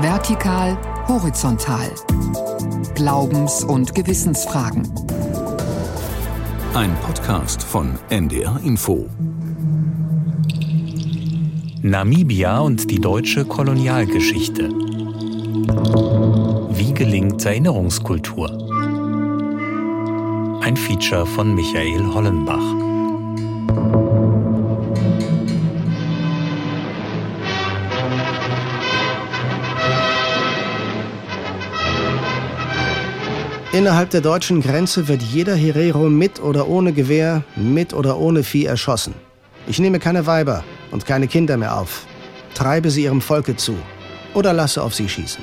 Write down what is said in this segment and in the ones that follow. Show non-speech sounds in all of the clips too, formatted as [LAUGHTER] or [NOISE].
Vertikal, horizontal. Glaubens- und Gewissensfragen. Ein Podcast von NDR Info. Namibia und die deutsche Kolonialgeschichte. Wie gelingt Erinnerungskultur? Ein Feature von Michael Hollenbach. Innerhalb der deutschen Grenze wird jeder Herero mit oder ohne Gewehr, mit oder ohne Vieh erschossen. Ich nehme keine Weiber und keine Kinder mehr auf. Treibe sie ihrem Volke zu oder lasse auf sie schießen.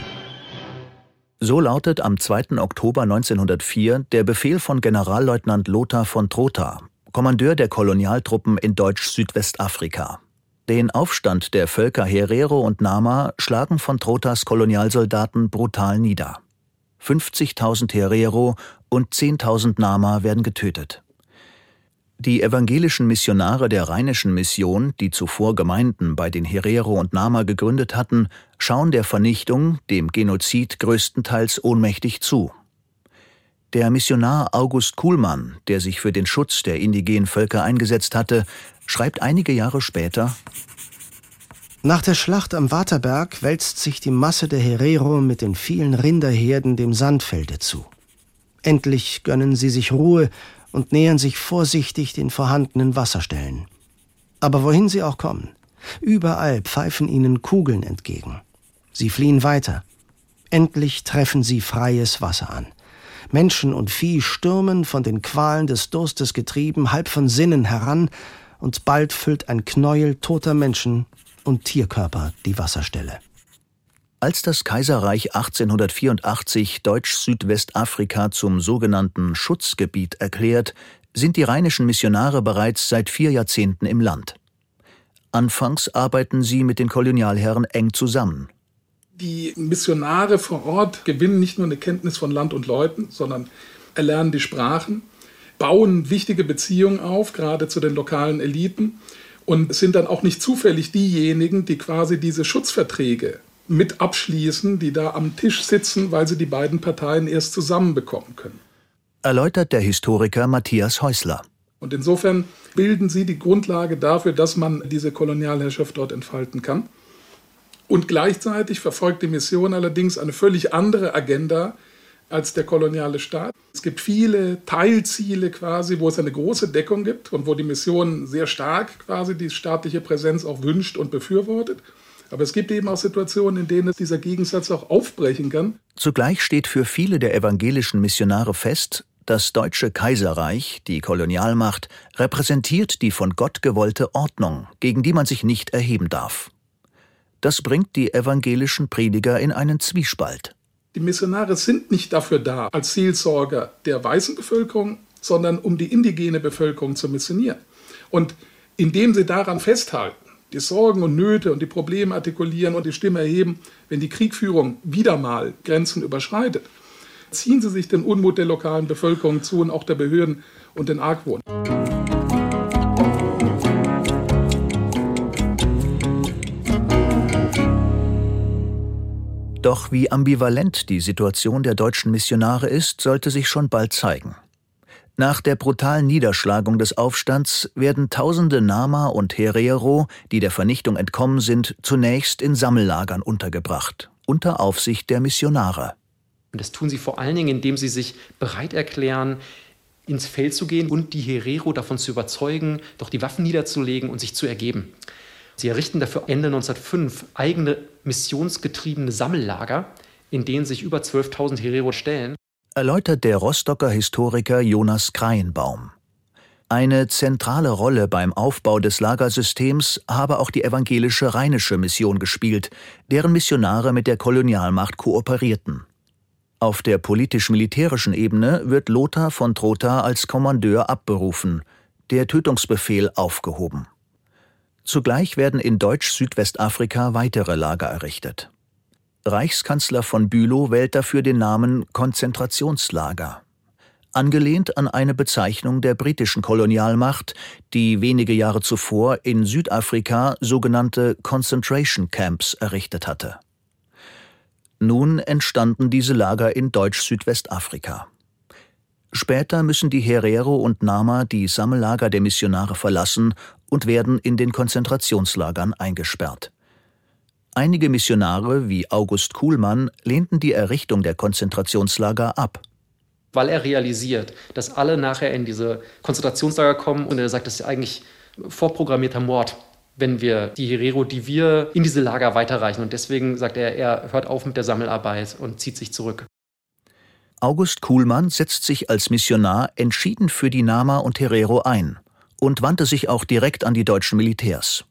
So lautet am 2. Oktober 1904 der Befehl von Generalleutnant Lothar von Trotha, Kommandeur der Kolonialtruppen in Deutsch-Südwestafrika. Den Aufstand der Völker Herero und Nama schlagen von Trothas Kolonialsoldaten brutal nieder. 50.000 Herero und 10.000 Nama werden getötet. Die evangelischen Missionare der Rheinischen Mission, die zuvor Gemeinden bei den Herero und Nama gegründet hatten, schauen der Vernichtung, dem Genozid größtenteils ohnmächtig zu. Der Missionar August Kuhlmann, der sich für den Schutz der indigenen Völker eingesetzt hatte, schreibt einige Jahre später nach der Schlacht am Waterberg wälzt sich die Masse der Herero mit den vielen Rinderherden dem Sandfelde zu. Endlich gönnen sie sich Ruhe und nähern sich vorsichtig den vorhandenen Wasserstellen. Aber wohin sie auch kommen, überall pfeifen ihnen Kugeln entgegen. Sie fliehen weiter. Endlich treffen sie freies Wasser an. Menschen und Vieh stürmen, von den Qualen des Durstes getrieben, halb von Sinnen heran, und bald füllt ein Knäuel toter Menschen und Tierkörper die Wasserstelle. Als das Kaiserreich 1884 Deutsch-Südwestafrika zum sogenannten Schutzgebiet erklärt, sind die rheinischen Missionare bereits seit vier Jahrzehnten im Land. Anfangs arbeiten sie mit den Kolonialherren eng zusammen. Die Missionare vor Ort gewinnen nicht nur eine Kenntnis von Land und Leuten, sondern erlernen die Sprachen, bauen wichtige Beziehungen auf, gerade zu den lokalen Eliten und sind dann auch nicht zufällig diejenigen, die quasi diese Schutzverträge mit abschließen, die da am Tisch sitzen, weil sie die beiden Parteien erst zusammenbekommen können. Erläutert der Historiker Matthias Häusler. Und insofern bilden sie die Grundlage dafür, dass man diese Kolonialherrschaft dort entfalten kann. Und gleichzeitig verfolgt die Mission allerdings eine völlig andere Agenda, als der koloniale Staat. Es gibt viele Teilziele quasi, wo es eine große Deckung gibt und wo die Mission sehr stark quasi die staatliche Präsenz auch wünscht und befürwortet. Aber es gibt eben auch Situationen, in denen dieser Gegensatz auch aufbrechen kann. Zugleich steht für viele der evangelischen Missionare fest, das Deutsche Kaiserreich, die Kolonialmacht, repräsentiert die von Gott gewollte Ordnung, gegen die man sich nicht erheben darf. Das bringt die evangelischen Prediger in einen Zwiespalt. Die Missionare sind nicht dafür da, als Seelsorger der weißen Bevölkerung, sondern um die indigene Bevölkerung zu missionieren. Und indem sie daran festhalten, die Sorgen und Nöte und die Probleme artikulieren und die Stimme erheben, wenn die Kriegführung wieder mal Grenzen überschreitet, ziehen sie sich den Unmut der lokalen Bevölkerung zu und auch der Behörden und den Argwohn. Doch wie ambivalent die Situation der deutschen Missionare ist, sollte sich schon bald zeigen. Nach der brutalen Niederschlagung des Aufstands werden tausende Nama und Herero, die der Vernichtung entkommen sind, zunächst in Sammellagern untergebracht, unter Aufsicht der Missionare. Und das tun sie vor allen Dingen, indem sie sich bereit erklären, ins Feld zu gehen und die Herero davon zu überzeugen, doch die Waffen niederzulegen und sich zu ergeben. Sie errichten dafür Ende 1905 eigene missionsgetriebene Sammellager, in denen sich über 12.000 Herero stellen. Erläutert der Rostocker Historiker Jonas Kreienbaum. Eine zentrale Rolle beim Aufbau des Lagersystems habe auch die evangelische Rheinische Mission gespielt, deren Missionare mit der Kolonialmacht kooperierten. Auf der politisch-militärischen Ebene wird Lothar von Trotha als Kommandeur abberufen, der Tötungsbefehl aufgehoben. Zugleich werden in Deutsch-Südwestafrika weitere Lager errichtet. Reichskanzler von Bülow wählt dafür den Namen Konzentrationslager. Angelehnt an eine Bezeichnung der britischen Kolonialmacht, die wenige Jahre zuvor in Südafrika sogenannte Concentration Camps errichtet hatte. Nun entstanden diese Lager in Deutsch-Südwestafrika. Später müssen die Herero und Nama die Sammellager der Missionare verlassen und werden in den Konzentrationslagern eingesperrt. Einige Missionare wie August Kuhlmann lehnten die Errichtung der Konzentrationslager ab. Weil er realisiert, dass alle nachher in diese Konzentrationslager kommen und er sagt, das ist eigentlich vorprogrammierter Mord, wenn wir die Herero, die wir in diese Lager weiterreichen. Und deswegen sagt er, er hört auf mit der Sammelarbeit und zieht sich zurück. August Kuhlmann setzt sich als Missionar entschieden für die Nama und Herero ein und wandte sich auch direkt an die deutschen Militärs.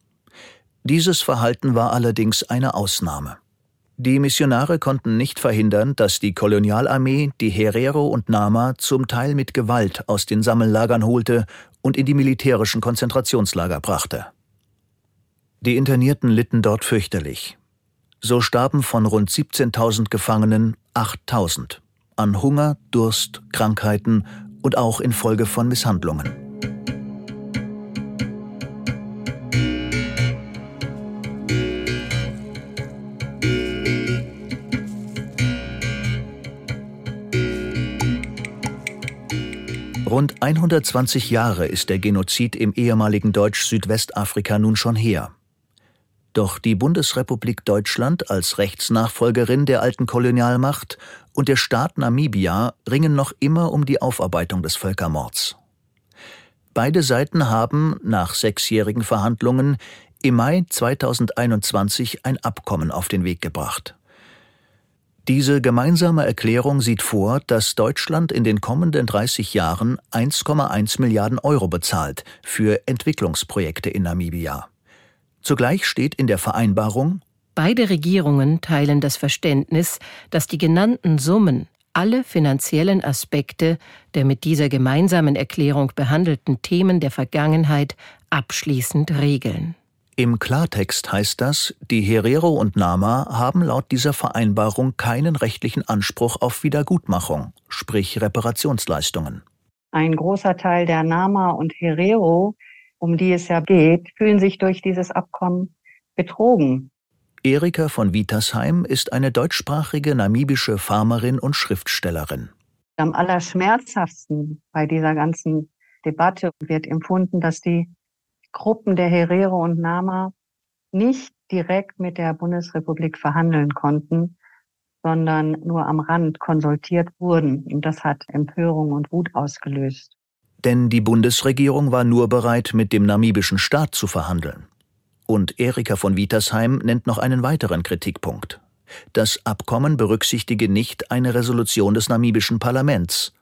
Dieses Verhalten war allerdings eine Ausnahme. Die Missionare konnten nicht verhindern, dass die Kolonialarmee die Herero und Nama zum Teil mit Gewalt aus den Sammellagern holte und in die militärischen Konzentrationslager brachte. Die Internierten litten dort fürchterlich. So starben von rund 17.000 Gefangenen 8.000 an Hunger, Durst, Krankheiten und auch infolge von Misshandlungen. Rund 120 Jahre ist der Genozid im ehemaligen Deutsch-Südwestafrika nun schon her. Doch die Bundesrepublik Deutschland als Rechtsnachfolgerin der alten Kolonialmacht und der Staat Namibia ringen noch immer um die Aufarbeitung des Völkermords. Beide Seiten haben nach sechsjährigen Verhandlungen im Mai 2021 ein Abkommen auf den Weg gebracht. Diese gemeinsame Erklärung sieht vor, dass Deutschland in den kommenden 30 Jahren 1,1 Milliarden Euro bezahlt für Entwicklungsprojekte in Namibia. Zugleich steht in der Vereinbarung Beide Regierungen teilen das Verständnis, dass die genannten Summen alle finanziellen Aspekte der mit dieser gemeinsamen Erklärung behandelten Themen der Vergangenheit abschließend regeln. Im Klartext heißt das, die Herero und Nama haben laut dieser Vereinbarung keinen rechtlichen Anspruch auf Wiedergutmachung, sprich Reparationsleistungen. Ein großer Teil der Nama und Herero um die es ja geht, fühlen sich durch dieses Abkommen betrogen. Erika von Wietersheim ist eine deutschsprachige namibische Farmerin und Schriftstellerin. Am allerschmerzhaftsten bei dieser ganzen Debatte wird empfunden, dass die Gruppen der Herero und Nama nicht direkt mit der Bundesrepublik verhandeln konnten, sondern nur am Rand konsultiert wurden. Und das hat Empörung und Wut ausgelöst. Denn die Bundesregierung war nur bereit, mit dem namibischen Staat zu verhandeln. Und Erika von Wietersheim nennt noch einen weiteren Kritikpunkt. Das Abkommen berücksichtige nicht eine Resolution des namibischen Parlaments.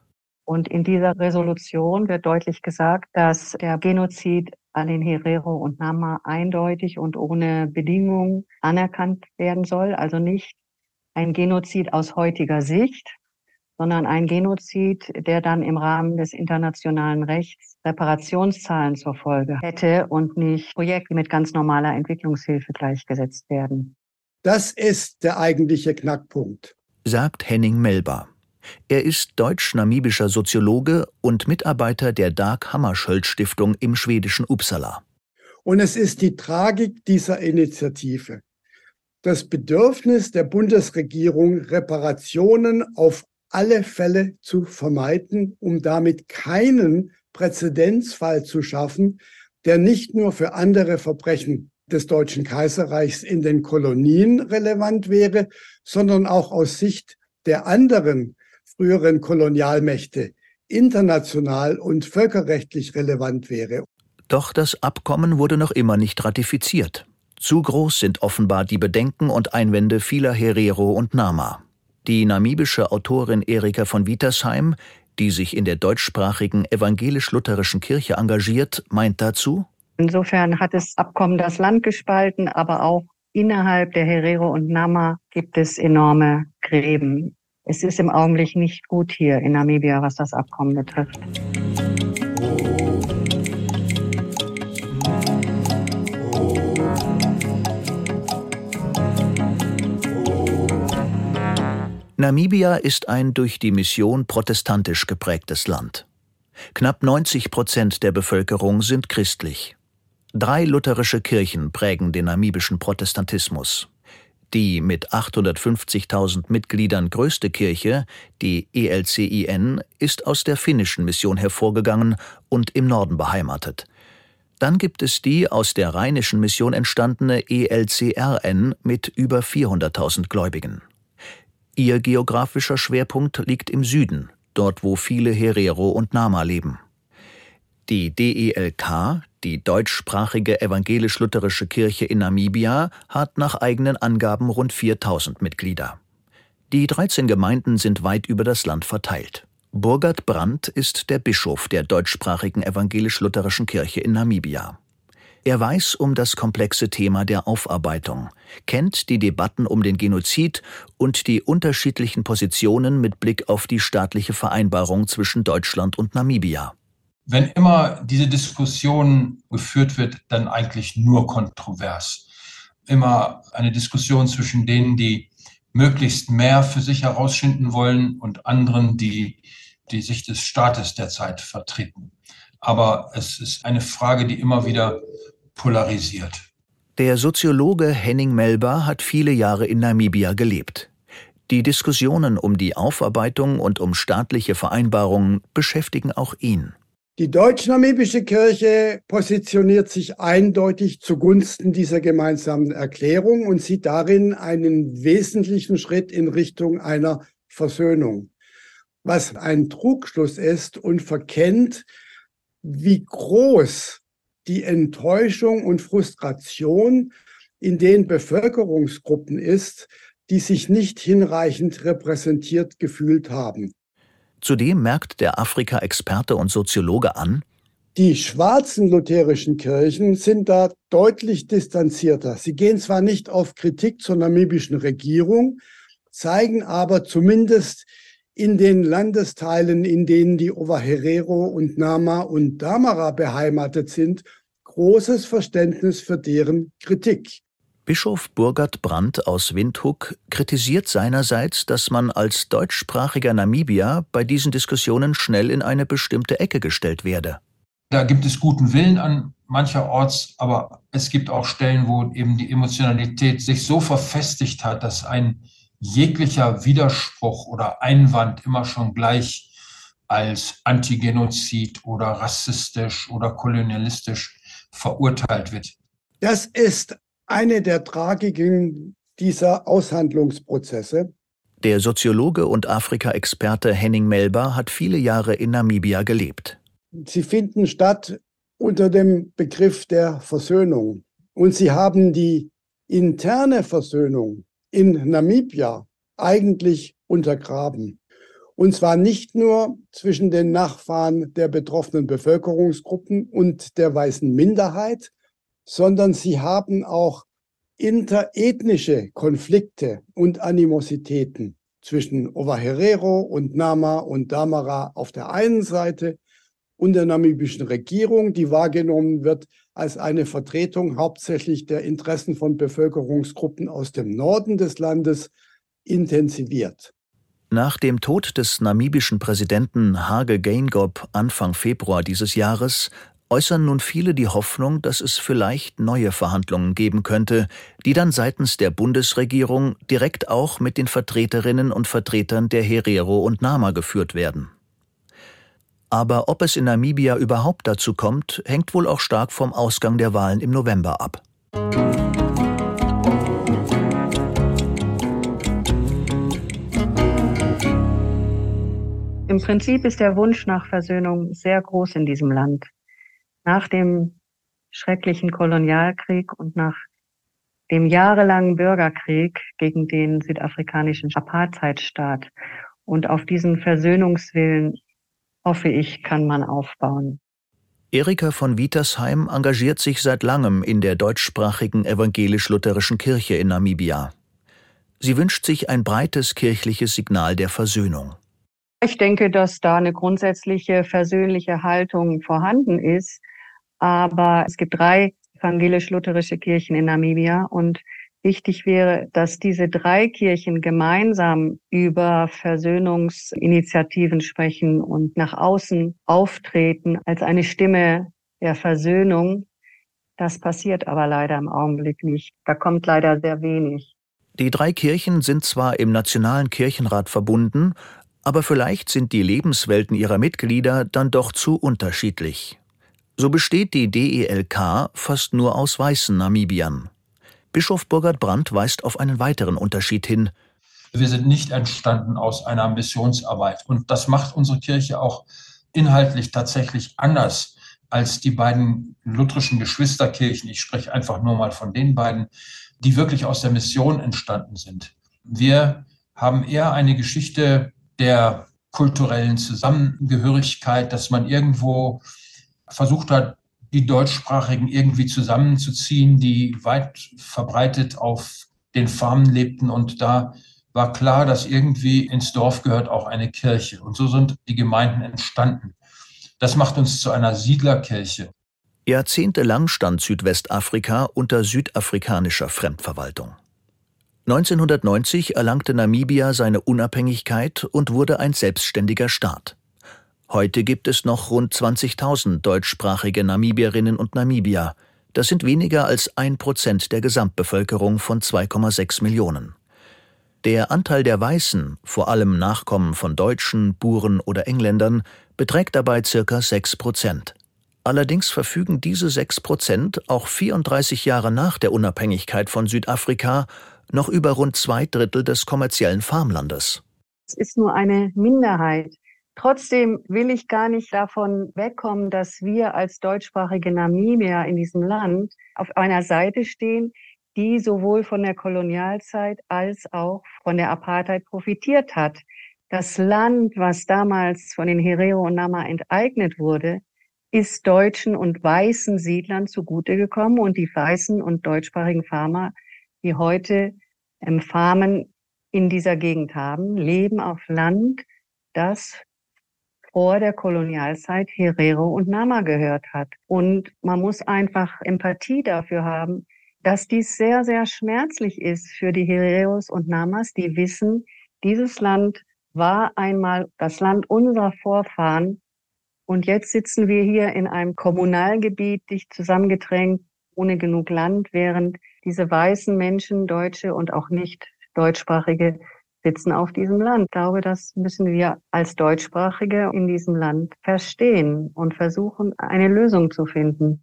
Und in dieser Resolution wird deutlich gesagt, dass der Genozid an den Herero und Nama eindeutig und ohne Bedingungen anerkannt werden soll. Also nicht ein Genozid aus heutiger Sicht, sondern ein Genozid, der dann im Rahmen des internationalen Rechts Reparationszahlen zur Folge hätte und nicht Projekte mit ganz normaler Entwicklungshilfe gleichgesetzt werden. Das ist der eigentliche Knackpunkt, sagt Henning Melba. Er ist deutsch-namibischer Soziologe und Mitarbeiter der Dag Hammarskjöld Stiftung im schwedischen Uppsala. Und es ist die Tragik dieser Initiative. Das Bedürfnis der Bundesregierung, Reparationen auf alle Fälle zu vermeiden, um damit keinen Präzedenzfall zu schaffen, der nicht nur für andere Verbrechen des Deutschen Kaiserreichs in den Kolonien relevant wäre, sondern auch aus Sicht der anderen früheren Kolonialmächte international und völkerrechtlich relevant wäre. Doch das Abkommen wurde noch immer nicht ratifiziert. Zu groß sind offenbar die Bedenken und Einwände vieler Herero und Nama. Die namibische Autorin Erika von Wietersheim, die sich in der deutschsprachigen evangelisch-lutherischen Kirche engagiert, meint dazu, Insofern hat das Abkommen das Land gespalten, aber auch innerhalb der Herero und Nama gibt es enorme Gräben. Es ist im Augenblick nicht gut hier in Namibia, was das Abkommen betrifft. Namibia ist ein durch die Mission protestantisch geprägtes Land. Knapp 90 Prozent der Bevölkerung sind christlich. Drei lutherische Kirchen prägen den namibischen Protestantismus. Die mit 850.000 Mitgliedern größte Kirche, die ELCIN, ist aus der finnischen Mission hervorgegangen und im Norden beheimatet. Dann gibt es die aus der rheinischen Mission entstandene ELCRN mit über 400.000 Gläubigen. Ihr geografischer Schwerpunkt liegt im Süden, dort wo viele Herero und Nama leben. Die DELK, die deutschsprachige evangelisch-lutherische Kirche in Namibia, hat nach eigenen Angaben rund 4000 Mitglieder. Die 13 Gemeinden sind weit über das Land verteilt. Burgert Brandt ist der Bischof der deutschsprachigen evangelisch-lutherischen Kirche in Namibia. Er weiß um das komplexe Thema der Aufarbeitung, kennt die Debatten um den Genozid und die unterschiedlichen Positionen mit Blick auf die staatliche Vereinbarung zwischen Deutschland und Namibia. Wenn immer diese Diskussion geführt wird, dann eigentlich nur kontrovers. Immer eine Diskussion zwischen denen, die möglichst mehr für sich herausschinden wollen und anderen, die die Sicht des Staates derzeit vertreten. Aber es ist eine Frage, die immer wieder polarisiert. Der Soziologe Henning Melba hat viele Jahre in Namibia gelebt. Die Diskussionen um die Aufarbeitung und um staatliche Vereinbarungen beschäftigen auch ihn. Die deutsch-namibische Kirche positioniert sich eindeutig zugunsten dieser gemeinsamen Erklärung und sieht darin einen wesentlichen Schritt in Richtung einer Versöhnung was ein Trugschluss ist und verkennt, wie groß die Enttäuschung und Frustration in den Bevölkerungsgruppen ist, die sich nicht hinreichend repräsentiert gefühlt haben. Zudem merkt der Afrika-Experte und Soziologe an, die schwarzen lutherischen Kirchen sind da deutlich distanzierter. Sie gehen zwar nicht auf Kritik zur namibischen Regierung, zeigen aber zumindest in den Landesteilen, in denen die Ovaherero und Nama und Damara beheimatet sind, großes Verständnis für deren Kritik. Bischof Burgert Brandt aus Windhoek kritisiert seinerseits, dass man als deutschsprachiger Namibier bei diesen Diskussionen schnell in eine bestimmte Ecke gestellt werde. Da gibt es guten Willen an mancherorts, aber es gibt auch Stellen, wo eben die Emotionalität sich so verfestigt hat, dass ein jeglicher Widerspruch oder Einwand immer schon gleich als Antigenozid oder rassistisch oder kolonialistisch verurteilt wird. Das ist eine der Tragiken dieser Aushandlungsprozesse. Der Soziologe und Afrika-Experte Henning Melba hat viele Jahre in Namibia gelebt. Sie finden statt unter dem Begriff der Versöhnung. Und sie haben die interne Versöhnung in Namibia eigentlich untergraben. Und zwar nicht nur zwischen den Nachfahren der betroffenen Bevölkerungsgruppen und der weißen Minderheit, sondern sie haben auch interethnische Konflikte und Animositäten zwischen Ovaherero und Nama und Damara auf der einen Seite und der namibischen Regierung, die wahrgenommen wird als eine Vertretung hauptsächlich der Interessen von Bevölkerungsgruppen aus dem Norden des Landes intensiviert. Nach dem Tod des namibischen Präsidenten Hage Geingob Anfang Februar dieses Jahres äußern nun viele die Hoffnung, dass es vielleicht neue Verhandlungen geben könnte, die dann seitens der Bundesregierung direkt auch mit den Vertreterinnen und Vertretern der Herero und Nama geführt werden. Aber ob es in Namibia überhaupt dazu kommt, hängt wohl auch stark vom Ausgang der Wahlen im November ab. Im Prinzip ist der Wunsch nach Versöhnung sehr groß in diesem Land. Nach dem schrecklichen Kolonialkrieg und nach dem jahrelangen Bürgerkrieg gegen den südafrikanischen Apartheidstaat. Und auf diesen Versöhnungswillen hoffe ich, kann man aufbauen. Erika von Wietersheim engagiert sich seit langem in der deutschsprachigen evangelisch-lutherischen Kirche in Namibia. Sie wünscht sich ein breites kirchliches Signal der Versöhnung. Ich denke, dass da eine grundsätzliche versöhnliche Haltung vorhanden ist. Aber es gibt drei evangelisch-lutherische Kirchen in Namibia und Wichtig wäre, dass diese drei Kirchen gemeinsam über Versöhnungsinitiativen sprechen und nach außen auftreten als eine Stimme der Versöhnung. Das passiert aber leider im Augenblick nicht. Da kommt leider sehr wenig. Die drei Kirchen sind zwar im Nationalen Kirchenrat verbunden, aber vielleicht sind die Lebenswelten ihrer Mitglieder dann doch zu unterschiedlich. So besteht die DELK fast nur aus weißen Namibiern. Bischof Burkhard Brandt weist auf einen weiteren Unterschied hin. Wir sind nicht entstanden aus einer Missionsarbeit. Und das macht unsere Kirche auch inhaltlich tatsächlich anders als die beiden lutherischen Geschwisterkirchen. Ich spreche einfach nur mal von den beiden, die wirklich aus der Mission entstanden sind. Wir haben eher eine Geschichte der kulturellen Zusammengehörigkeit, dass man irgendwo versucht hat, die Deutschsprachigen irgendwie zusammenzuziehen, die weit verbreitet auf den Farmen lebten. Und da war klar, dass irgendwie ins Dorf gehört auch eine Kirche. Und so sind die Gemeinden entstanden. Das macht uns zu einer Siedlerkirche. Jahrzehntelang stand Südwestafrika unter südafrikanischer Fremdverwaltung. 1990 erlangte Namibia seine Unabhängigkeit und wurde ein selbstständiger Staat. Heute gibt es noch rund 20.000 deutschsprachige Namibierinnen und Namibier. Das sind weniger als ein Prozent der Gesamtbevölkerung von 2,6 Millionen. Der Anteil der Weißen, vor allem Nachkommen von Deutschen, Buren oder Engländern, beträgt dabei circa 6 Prozent. Allerdings verfügen diese 6 Prozent auch 34 Jahre nach der Unabhängigkeit von Südafrika noch über rund zwei Drittel des kommerziellen Farmlandes. Es ist nur eine Minderheit Trotzdem will ich gar nicht davon wegkommen, dass wir als deutschsprachige Namibier in diesem Land auf einer Seite stehen, die sowohl von der Kolonialzeit als auch von der Apartheid profitiert hat. Das Land, was damals von den Herero und Nama enteignet wurde, ist deutschen und weißen Siedlern zugute gekommen und die weißen und deutschsprachigen Farmer, die heute ähm, Farmen in dieser Gegend haben, leben auf Land, das vor der Kolonialzeit Herero und Nama gehört hat. Und man muss einfach Empathie dafür haben, dass dies sehr, sehr schmerzlich ist für die Hereros und Namas, die wissen, dieses Land war einmal das Land unserer Vorfahren und jetzt sitzen wir hier in einem Kommunalgebiet, dicht zusammengedrängt, ohne genug Land, während diese weißen Menschen, Deutsche und auch nicht deutschsprachige sitzen auf diesem Land. Ich glaube, das müssen wir als Deutschsprachige in diesem Land verstehen und versuchen, eine Lösung zu finden.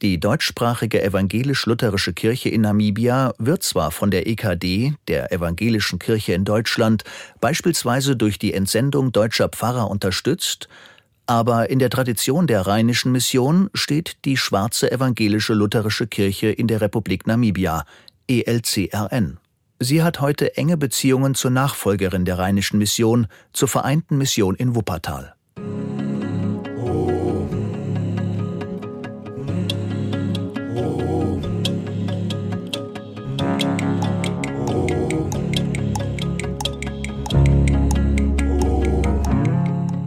Die deutschsprachige evangelisch-lutherische Kirche in Namibia wird zwar von der EKD, der Evangelischen Kirche in Deutschland, beispielsweise durch die Entsendung deutscher Pfarrer unterstützt, aber in der Tradition der Rheinischen Mission steht die schwarze evangelische lutherische Kirche in der Republik Namibia, ELCRN. Sie hat heute enge Beziehungen zur Nachfolgerin der Rheinischen Mission, zur Vereinten Mission in Wuppertal.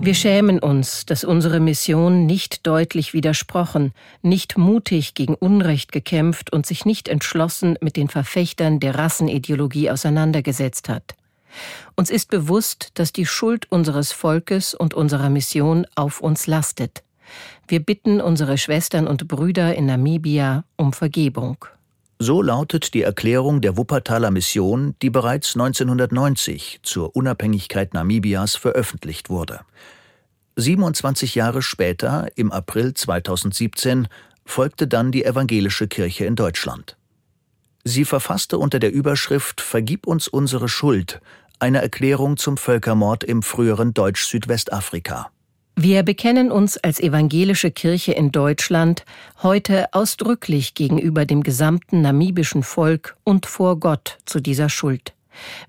Wir schämen uns, dass unsere Mission nicht deutlich widersprochen, nicht mutig gegen Unrecht gekämpft und sich nicht entschlossen mit den Verfechtern der Rassenideologie auseinandergesetzt hat. Uns ist bewusst, dass die Schuld unseres Volkes und unserer Mission auf uns lastet. Wir bitten unsere Schwestern und Brüder in Namibia um Vergebung. So lautet die Erklärung der Wuppertaler Mission, die bereits 1990 zur Unabhängigkeit Namibias veröffentlicht wurde. 27 Jahre später, im April 2017, folgte dann die Evangelische Kirche in Deutschland. Sie verfasste unter der Überschrift Vergib uns unsere Schuld eine Erklärung zum Völkermord im früheren Deutsch-Südwestafrika. Wir bekennen uns als evangelische Kirche in Deutschland heute ausdrücklich gegenüber dem gesamten namibischen Volk und vor Gott zu dieser Schuld.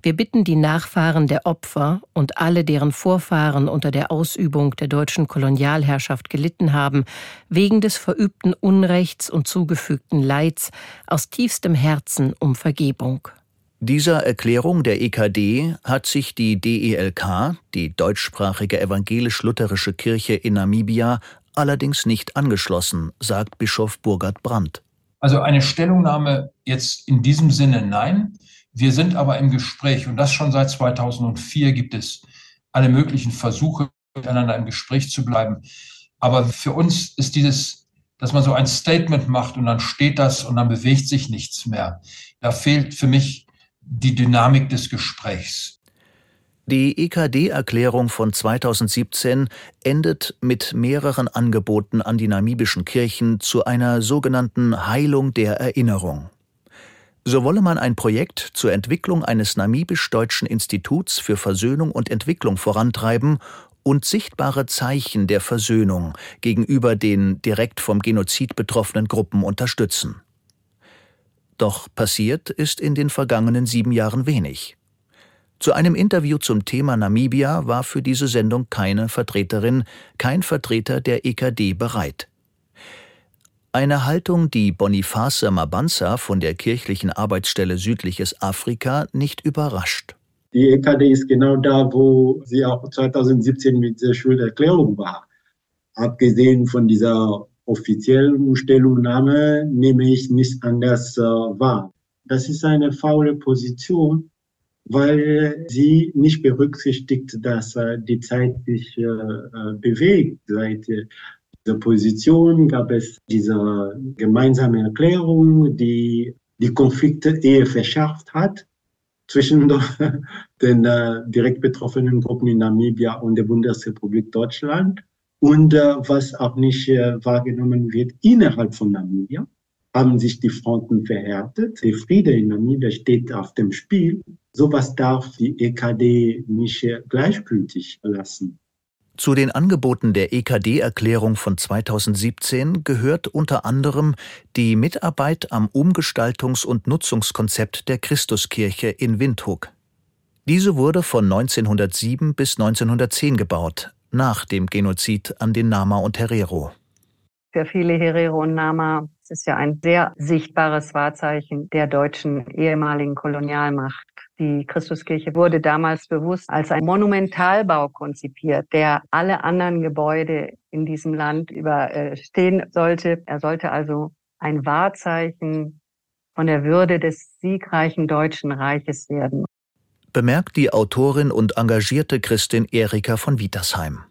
Wir bitten die Nachfahren der Opfer und alle, deren Vorfahren unter der Ausübung der deutschen Kolonialherrschaft gelitten haben, wegen des verübten Unrechts und zugefügten Leids aus tiefstem Herzen um Vergebung. Dieser Erklärung der EKD hat sich die DELK, die deutschsprachige evangelisch-lutherische Kirche in Namibia, allerdings nicht angeschlossen, sagt Bischof Burkhard Brandt. Also eine Stellungnahme jetzt in diesem Sinne nein. Wir sind aber im Gespräch und das schon seit 2004 gibt es alle möglichen Versuche, miteinander im Gespräch zu bleiben. Aber für uns ist dieses, dass man so ein Statement macht und dann steht das und dann bewegt sich nichts mehr. Da fehlt für mich die Dynamik des Gesprächs. Die EKD-Erklärung von 2017 endet mit mehreren Angeboten an die namibischen Kirchen zu einer sogenannten Heilung der Erinnerung. So wolle man ein Projekt zur Entwicklung eines namibisch-deutschen Instituts für Versöhnung und Entwicklung vorantreiben und sichtbare Zeichen der Versöhnung gegenüber den direkt vom Genozid betroffenen Gruppen unterstützen. Doch passiert ist in den vergangenen sieben Jahren wenig. Zu einem Interview zum Thema Namibia war für diese Sendung keine Vertreterin, kein Vertreter der EKD bereit. Eine Haltung, die Boniface Mabanza von der kirchlichen Arbeitsstelle Südliches Afrika nicht überrascht. Die EKD ist genau da, wo sie auch 2017 mit der Schulderklärung war. Abgesehen von dieser offiziellen Stellungnahme nehme ich nichts anders äh, wahr. Das ist eine faule Position, weil sie nicht berücksichtigt, dass äh, die Zeit sich äh, bewegt. Seit dieser Position gab es diese gemeinsame Erklärung, die die Konflikte eher verschärft hat zwischen [LAUGHS] den direkt betroffenen Gruppen in Namibia und der Bundesrepublik Deutschland und äh, was auch nicht wahrgenommen wird innerhalb von Namibia haben sich die Fronten verhärtet. Der Friede in Namibia steht auf dem Spiel. Sowas darf die EKD nicht gleichgültig lassen. Zu den Angeboten der EKD-Erklärung von 2017 gehört unter anderem die Mitarbeit am Umgestaltungs- und Nutzungskonzept der Christuskirche in Windhoek. Diese wurde von 1907 bis 1910 gebaut, nach dem Genozid an den Nama und Herero. Für viele Herero und Nama es ist ja ein sehr sichtbares Wahrzeichen der deutschen ehemaligen Kolonialmacht. Die Christuskirche wurde damals bewusst als ein Monumentalbau konzipiert, der alle anderen Gebäude in diesem Land überstehen sollte. Er sollte also ein Wahrzeichen von der Würde des siegreichen Deutschen Reiches werden. Bemerkt die Autorin und engagierte Christin Erika von Wietersheim.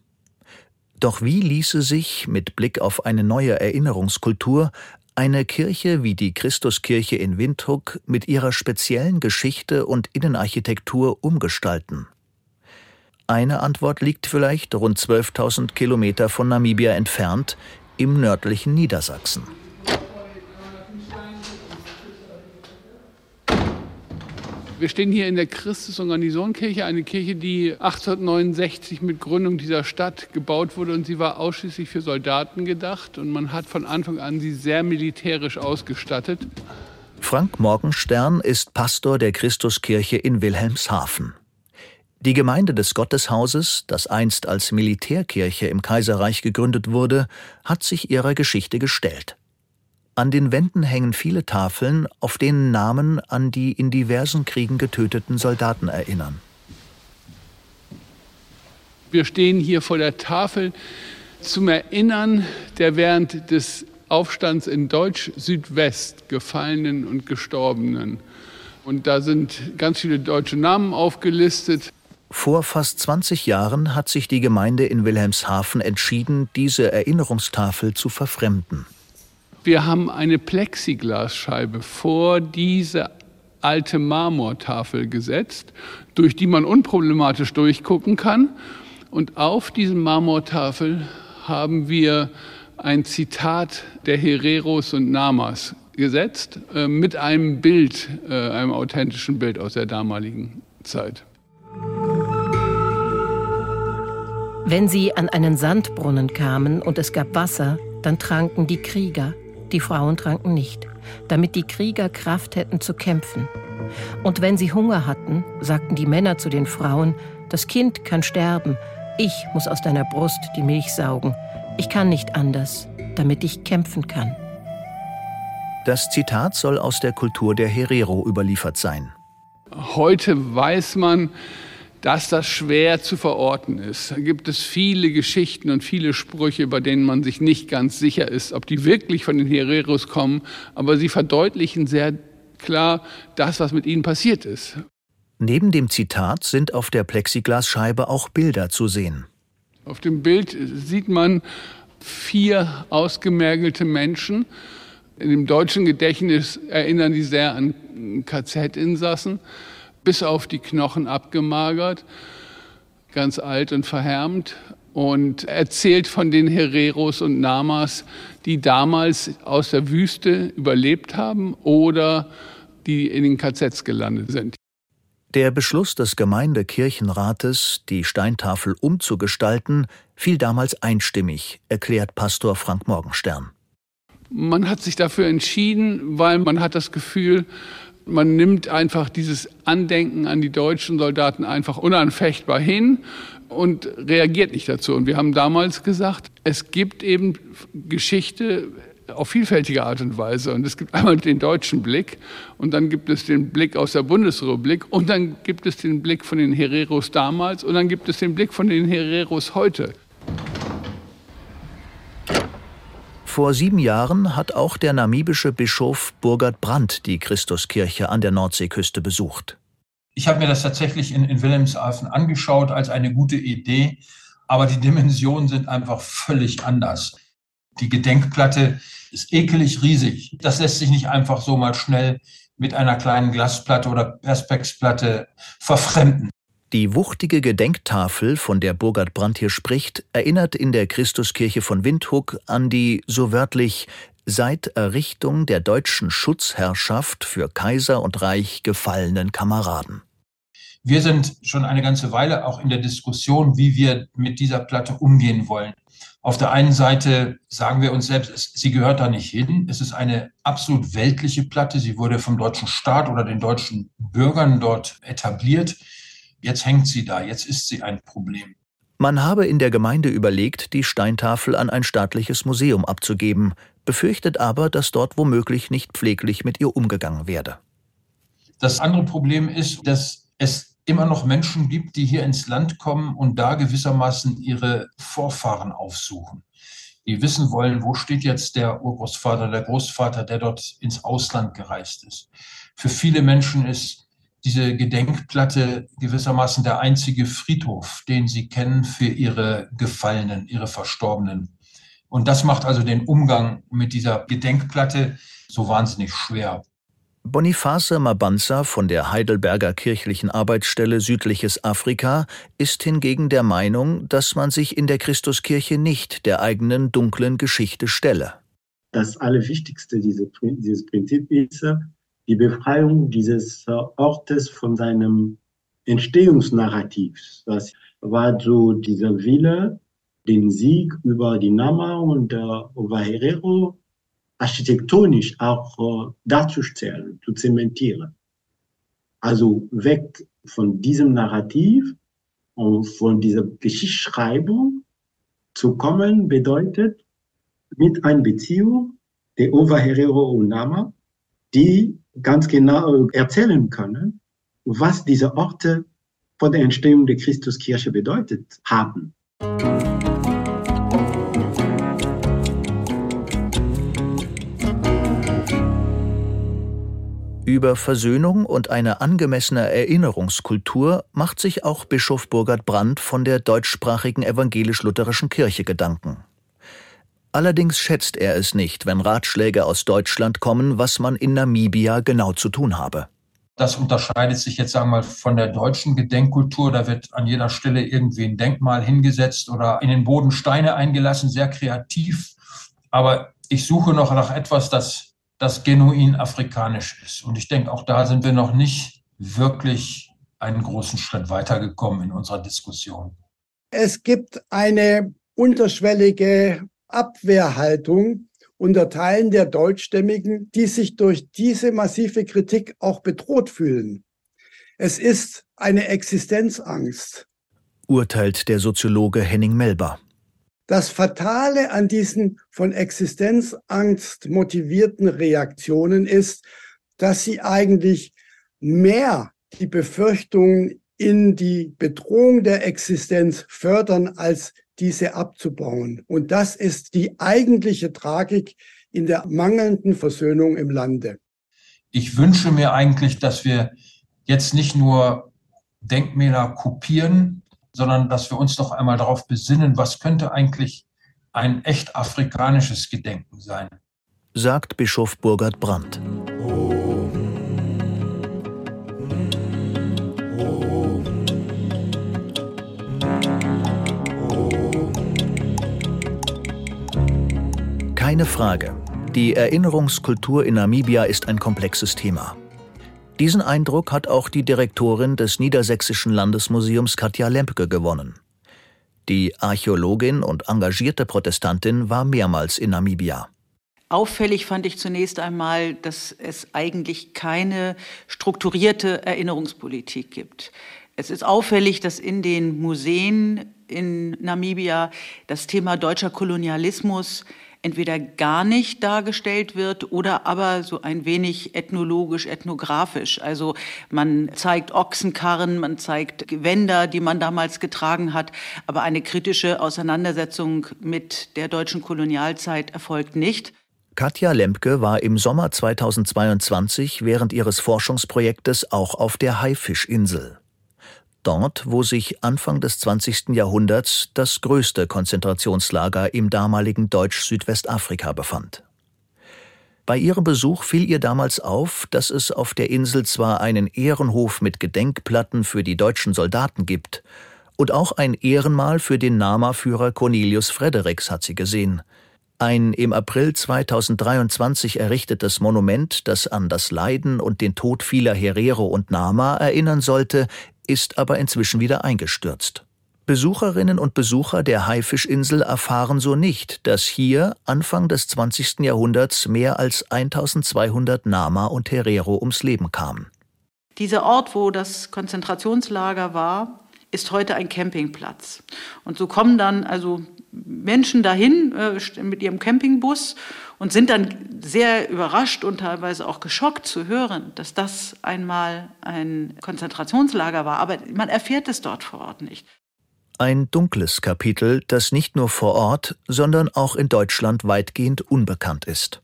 Doch wie ließe sich mit Blick auf eine neue Erinnerungskultur eine Kirche wie die Christuskirche in Windhoek mit ihrer speziellen Geschichte und Innenarchitektur umgestalten? Eine Antwort liegt vielleicht rund 12.000 Kilometer von Namibia entfernt im nördlichen Niedersachsen. Wir stehen hier in der Christus- und Garnisonkirche, eine Kirche, die 1869 mit Gründung dieser Stadt gebaut wurde und sie war ausschließlich für Soldaten gedacht und man hat von Anfang an sie sehr militärisch ausgestattet. Frank Morgenstern ist Pastor der Christuskirche in Wilhelmshaven. Die Gemeinde des Gotteshauses, das einst als Militärkirche im Kaiserreich gegründet wurde, hat sich ihrer Geschichte gestellt. An den Wänden hängen viele Tafeln, auf denen Namen an die in diversen Kriegen getöteten Soldaten erinnern. Wir stehen hier vor der Tafel zum Erinnern der während des Aufstands in Deutsch-Südwest Gefallenen und Gestorbenen. Und da sind ganz viele deutsche Namen aufgelistet. Vor fast 20 Jahren hat sich die Gemeinde in Wilhelmshaven entschieden, diese Erinnerungstafel zu verfremden. Wir haben eine Plexiglasscheibe vor diese alte Marmortafel gesetzt, durch die man unproblematisch durchgucken kann. Und auf diese Marmortafel haben wir ein Zitat der Hereros und Namas gesetzt, äh, mit einem Bild, äh, einem authentischen Bild aus der damaligen Zeit. Wenn sie an einen Sandbrunnen kamen und es gab Wasser, dann tranken die Krieger. Die Frauen tranken nicht, damit die Krieger Kraft hätten zu kämpfen. Und wenn sie Hunger hatten, sagten die Männer zu den Frauen, das Kind kann sterben, ich muss aus deiner Brust die Milch saugen, ich kann nicht anders, damit ich kämpfen kann. Das Zitat soll aus der Kultur der Herero überliefert sein. Heute weiß man, dass das schwer zu verorten ist. Da gibt es viele Geschichten und viele Sprüche, bei denen man sich nicht ganz sicher ist, ob die wirklich von den Hereros kommen, aber sie verdeutlichen sehr klar das, was mit ihnen passiert ist. Neben dem Zitat sind auf der Plexiglasscheibe auch Bilder zu sehen. Auf dem Bild sieht man vier ausgemergelte Menschen In dem deutschen Gedächtnis erinnern die sehr an KZ-Insassen, bis auf die Knochen abgemagert, ganz alt und verhärmt und erzählt von den Hereros und Namas, die damals aus der Wüste überlebt haben oder die in den KZs gelandet sind. Der Beschluss des Gemeindekirchenrates, die Steintafel umzugestalten, fiel damals einstimmig, erklärt Pastor Frank Morgenstern. Man hat sich dafür entschieden, weil man hat das Gefühl, man nimmt einfach dieses Andenken an die deutschen Soldaten einfach unanfechtbar hin und reagiert nicht dazu. Und wir haben damals gesagt, es gibt eben Geschichte auf vielfältige Art und Weise. Und es gibt einmal den deutschen Blick und dann gibt es den Blick aus der Bundesrepublik und dann gibt es den Blick von den Hereros damals und dann gibt es den Blick von den Hereros heute. Vor sieben Jahren hat auch der namibische Bischof Burgard Brandt die Christuskirche an der Nordseeküste besucht. Ich habe mir das tatsächlich in, in Wilhelmshaven angeschaut als eine gute Idee, aber die Dimensionen sind einfach völlig anders. Die Gedenkplatte ist ekelig riesig. Das lässt sich nicht einfach so mal schnell mit einer kleinen Glasplatte oder Perspexplatte verfremden. Die wuchtige Gedenktafel, von der Burkhard Brandt hier spricht, erinnert in der Christuskirche von Windhoek an die, so wörtlich, seit Errichtung der deutschen Schutzherrschaft für Kaiser und Reich gefallenen Kameraden. Wir sind schon eine ganze Weile auch in der Diskussion, wie wir mit dieser Platte umgehen wollen. Auf der einen Seite sagen wir uns selbst, sie gehört da nicht hin. Es ist eine absolut weltliche Platte. Sie wurde vom deutschen Staat oder den deutschen Bürgern dort etabliert. Jetzt hängt sie da. Jetzt ist sie ein Problem. Man habe in der Gemeinde überlegt, die Steintafel an ein staatliches Museum abzugeben, befürchtet aber, dass dort womöglich nicht pfleglich mit ihr umgegangen werde. Das andere Problem ist, dass es immer noch Menschen gibt, die hier ins Land kommen und da gewissermaßen ihre Vorfahren aufsuchen. Die wissen wollen, wo steht jetzt der Urgroßvater, der Großvater, der dort ins Ausland gereist ist. Für viele Menschen ist diese Gedenkplatte gewissermaßen der einzige Friedhof, den sie kennen für ihre Gefallenen, ihre Verstorbenen. Und das macht also den Umgang mit dieser Gedenkplatte so wahnsinnig schwer. Boniface Mabanza von der Heidelberger kirchlichen Arbeitsstelle Südliches Afrika ist hingegen der Meinung, dass man sich in der Christuskirche nicht der eigenen dunklen Geschichte stelle. Das Allerwichtigste dieses Prinzip ist die Befreiung dieses Ortes von seinem Entstehungsnarrativ. Das war so dieser Wille, den Sieg über die Nama und äh, über Herero architektonisch auch äh, darzustellen, zu zementieren. Also weg von diesem Narrativ und von dieser Geschichtsschreibung zu kommen, bedeutet mit einer Beziehung der Ova und Nama, die ganz genau erzählen können, was diese Orte vor der Entstehung der Christuskirche bedeutet haben. Über Versöhnung und eine angemessene Erinnerungskultur macht sich auch Bischof Burkhard Brandt von der deutschsprachigen evangelisch-lutherischen Kirche Gedanken. Allerdings schätzt er es nicht, wenn Ratschläge aus Deutschland kommen, was man in Namibia genau zu tun habe. Das unterscheidet sich jetzt sagen wir mal von der deutschen Gedenkkultur. Da wird an jeder Stelle irgendwie ein Denkmal hingesetzt oder in den Boden Steine eingelassen, sehr kreativ. Aber ich suche noch nach etwas, das das genuin afrikanisch ist. Und ich denke, auch da sind wir noch nicht wirklich einen großen Schritt weitergekommen in unserer Diskussion. Es gibt eine unterschwellige Abwehrhaltung unter Teilen der Deutschstämmigen, die sich durch diese massive Kritik auch bedroht fühlen. Es ist eine Existenzangst. Urteilt der Soziologe Henning Melber. Das Fatale an diesen von Existenzangst motivierten Reaktionen ist, dass sie eigentlich mehr die Befürchtungen in die Bedrohung der Existenz fördern, als diese abzubauen. Und das ist die eigentliche Tragik in der mangelnden Versöhnung im Lande. Ich wünsche mir eigentlich, dass wir jetzt nicht nur Denkmäler kopieren, sondern dass wir uns noch einmal darauf besinnen, was könnte eigentlich ein echt afrikanisches Gedenken sein. sagt Bischof Burgard Brandt. Keine Frage. Die Erinnerungskultur in Namibia ist ein komplexes Thema. Diesen Eindruck hat auch die Direktorin des Niedersächsischen Landesmuseums Katja Lempke gewonnen. Die Archäologin und engagierte Protestantin war mehrmals in Namibia. Auffällig fand ich zunächst einmal, dass es eigentlich keine strukturierte Erinnerungspolitik gibt. Es ist auffällig, dass in den Museen in Namibia das Thema deutscher Kolonialismus entweder gar nicht dargestellt wird oder aber so ein wenig ethnologisch, ethnografisch. Also man zeigt Ochsenkarren, man zeigt Gewänder, die man damals getragen hat, aber eine kritische Auseinandersetzung mit der deutschen Kolonialzeit erfolgt nicht. Katja Lempke war im Sommer 2022 während ihres Forschungsprojektes auch auf der Haifischinsel dort, wo sich Anfang des 20. Jahrhunderts das größte Konzentrationslager im damaligen Deutsch-Südwestafrika befand. Bei ihrem Besuch fiel ihr damals auf, dass es auf der Insel zwar einen Ehrenhof mit Gedenkplatten für die deutschen Soldaten gibt, und auch ein Ehrenmal für den Nama-Führer Cornelius Fredericks hat sie gesehen. Ein im April 2023 errichtetes Monument, das an das Leiden und den Tod vieler Herero und Nama erinnern sollte, ist aber inzwischen wieder eingestürzt. Besucherinnen und Besucher der Haifischinsel erfahren so nicht, dass hier Anfang des 20. Jahrhunderts mehr als 1200 Nama und Herero ums Leben kamen. Dieser Ort, wo das Konzentrationslager war, ist heute ein Campingplatz. Und so kommen dann also Menschen dahin äh, mit ihrem Campingbus und sind dann sehr überrascht und teilweise auch geschockt zu hören, dass das einmal ein Konzentrationslager war. Aber man erfährt es dort vor Ort nicht. Ein dunkles Kapitel, das nicht nur vor Ort, sondern auch in Deutschland weitgehend unbekannt ist.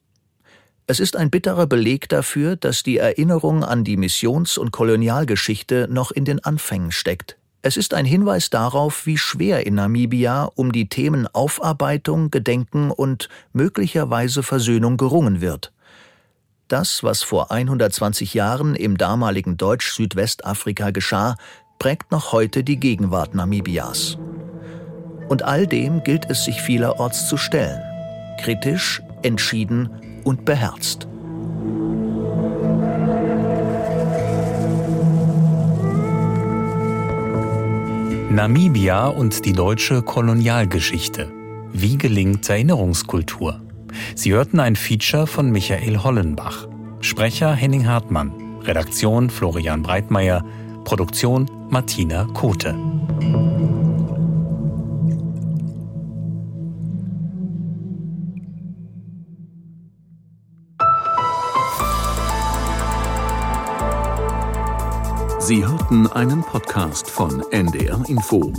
Es ist ein bitterer Beleg dafür, dass die Erinnerung an die Missions- und Kolonialgeschichte noch in den Anfängen steckt. Es ist ein Hinweis darauf, wie schwer in Namibia um die Themen Aufarbeitung, Gedenken und möglicherweise Versöhnung gerungen wird. Das, was vor 120 Jahren im damaligen Deutsch-Südwestafrika geschah, prägt noch heute die Gegenwart Namibias. Und all dem gilt es sich vielerorts zu stellen. Kritisch, entschieden und beherzt. Namibia und die deutsche Kolonialgeschichte. Wie gelingt Erinnerungskultur? Sie hörten ein Feature von Michael Hollenbach. Sprecher Henning Hartmann. Redaktion Florian Breitmeier. Produktion Martina Kote. Sie hörten einen Podcast von NDR Info.